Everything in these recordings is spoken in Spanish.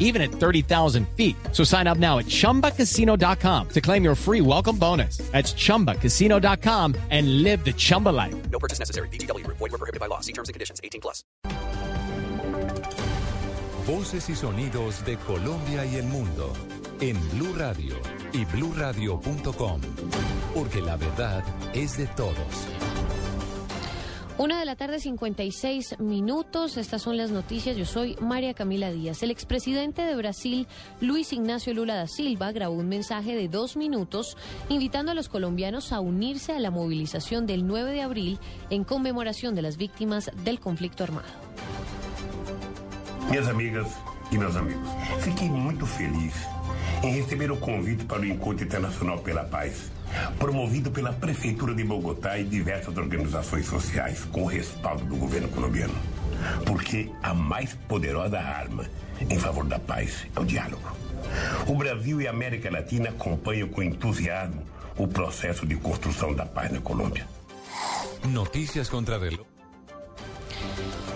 even at 30,000 feet. So sign up now at chumbacasino.com to claim your free welcome bonus. That's chumbacasino.com and live the Chumba life. No purchase necessary. BGW. Void were prohibited by law. See terms and conditions. 18 plus. Voces y sonidos de Colombia y el mundo en Blue Radio y bluradio.com, porque la verdad es de todos. Una de la tarde, 56 minutos. Estas son las noticias. Yo soy María Camila Díaz. El expresidente de Brasil, Luis Ignacio Lula da Silva, grabó un mensaje de dos minutos invitando a los colombianos a unirse a la movilización del 9 de abril en conmemoración de las víctimas del conflicto armado. Minhas amigas e meus amigos, fiquei muito feliz em receber o convite para o Encontro Internacional pela Paz, promovido pela Prefeitura de Bogotá e diversas organizações sociais, com o respaldo do governo colombiano. Porque a mais poderosa arma em favor da paz é o diálogo. O Brasil e a América Latina acompanham com entusiasmo o processo de construção da paz na Colômbia. Noticias contra.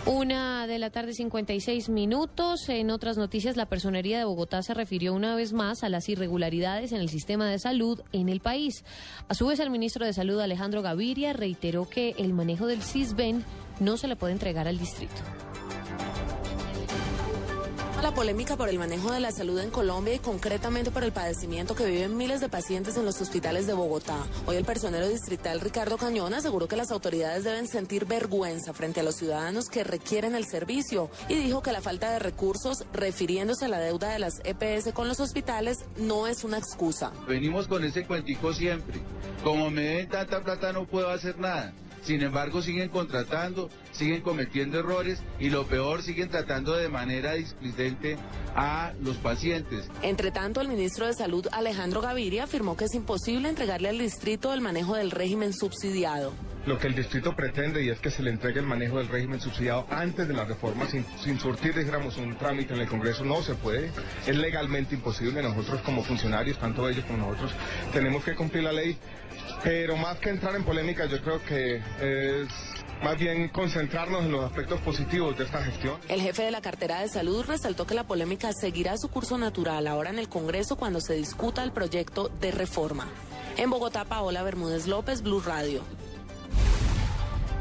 Una de la tarde, 56 minutos. En otras noticias, la Personería de Bogotá se refirió una vez más a las irregularidades en el sistema de salud en el país. A su vez, el ministro de Salud, Alejandro Gaviria, reiteró que el manejo del CISBEN no se le puede entregar al distrito. La polémica por el manejo de la salud en Colombia y concretamente por el padecimiento que viven miles de pacientes en los hospitales de Bogotá. Hoy el personero distrital Ricardo Cañón aseguró que las autoridades deben sentir vergüenza frente a los ciudadanos que requieren el servicio y dijo que la falta de recursos, refiriéndose a la deuda de las EPS con los hospitales, no es una excusa. Venimos con ese cuentico siempre. Como me den tanta plata no puedo hacer nada. Sin embargo, siguen contratando, siguen cometiendo errores y lo peor, siguen tratando de manera displicente a los pacientes. Entre tanto, el ministro de Salud, Alejandro Gaviria, afirmó que es imposible entregarle al distrito el manejo del régimen subsidiado. Lo que el distrito pretende y es que se le entregue el manejo del régimen subsidiado antes de la reforma sin, sin surtir, digamos, un trámite en el Congreso. No se puede. Es legalmente imposible. Nosotros como funcionarios, tanto ellos como nosotros, tenemos que cumplir la ley. Pero más que entrar en polémica, yo creo que es más bien concentrarnos en los aspectos positivos de esta gestión. El jefe de la cartera de salud resaltó que la polémica seguirá su curso natural ahora en el Congreso cuando se discuta el proyecto de reforma. En Bogotá, Paola Bermúdez López, Blue Radio.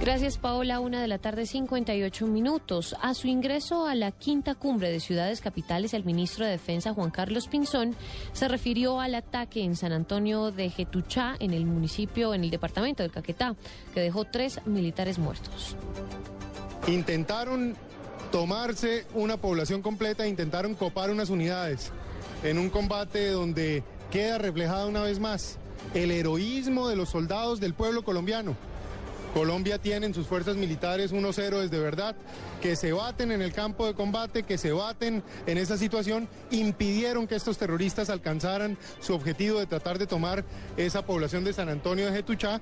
Gracias, Paola. Una de la tarde, 58 minutos. A su ingreso a la quinta cumbre de ciudades capitales, el ministro de Defensa, Juan Carlos Pinzón, se refirió al ataque en San Antonio de Getuchá, en el municipio, en el departamento del Caquetá, que dejó tres militares muertos. Intentaron tomarse una población completa, intentaron copar unas unidades en un combate donde queda reflejado una vez más el heroísmo de los soldados del pueblo colombiano. Colombia tiene en sus fuerzas militares unos héroes de verdad que se baten en el campo de combate, que se baten en esa situación, impidieron que estos terroristas alcanzaran su objetivo de tratar de tomar esa población de San Antonio de Getuchá.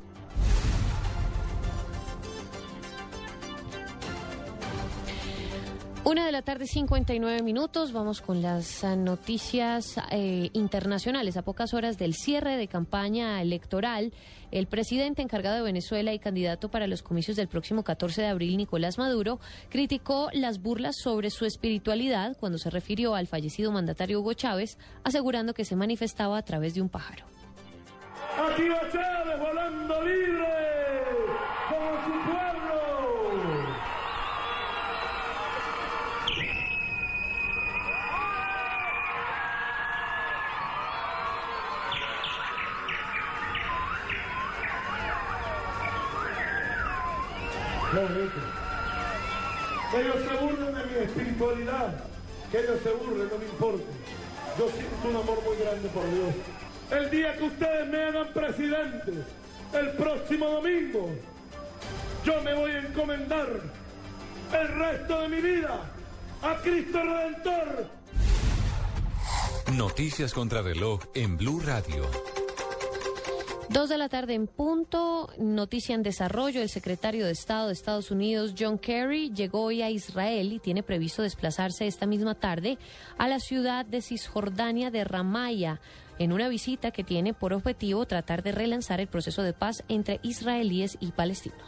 Una de la tarde, 59 minutos. Vamos con las noticias eh, internacionales. A pocas horas del cierre de campaña electoral, el presidente encargado de Venezuela y candidato para los comicios del próximo 14 de abril, Nicolás Maduro, criticó las burlas sobre su espiritualidad cuando se refirió al fallecido mandatario Hugo Chávez, asegurando que se manifestaba a través de un pájaro. Aquí va Chávez volando libre, Que ellos se burlen de mi espiritualidad, que ellos se burlen, no me importa. Yo siento un amor muy grande por Dios. El día que ustedes me hagan presidente, el próximo domingo, yo me voy a encomendar el resto de mi vida a Cristo Redentor. Noticias contra reloj en Blue Radio. Dos de la tarde en punto, noticia en desarrollo. El secretario de Estado de Estados Unidos, John Kerry, llegó hoy a Israel y tiene previsto desplazarse esta misma tarde a la ciudad de Cisjordania de Ramaya en una visita que tiene por objetivo tratar de relanzar el proceso de paz entre israelíes y palestinos.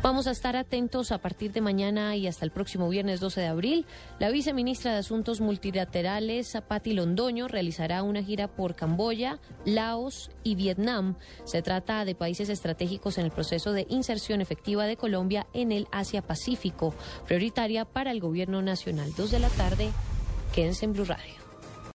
Vamos a estar atentos a partir de mañana y hasta el próximo viernes 12 de abril. La viceministra de Asuntos Multilaterales, Patti Londoño, realizará una gira por Camboya, Laos y Vietnam. Se trata de países estratégicos en el proceso de inserción efectiva de Colombia en el Asia-Pacífico, prioritaria para el gobierno nacional. Dos de la tarde, quédense en Blue Radio.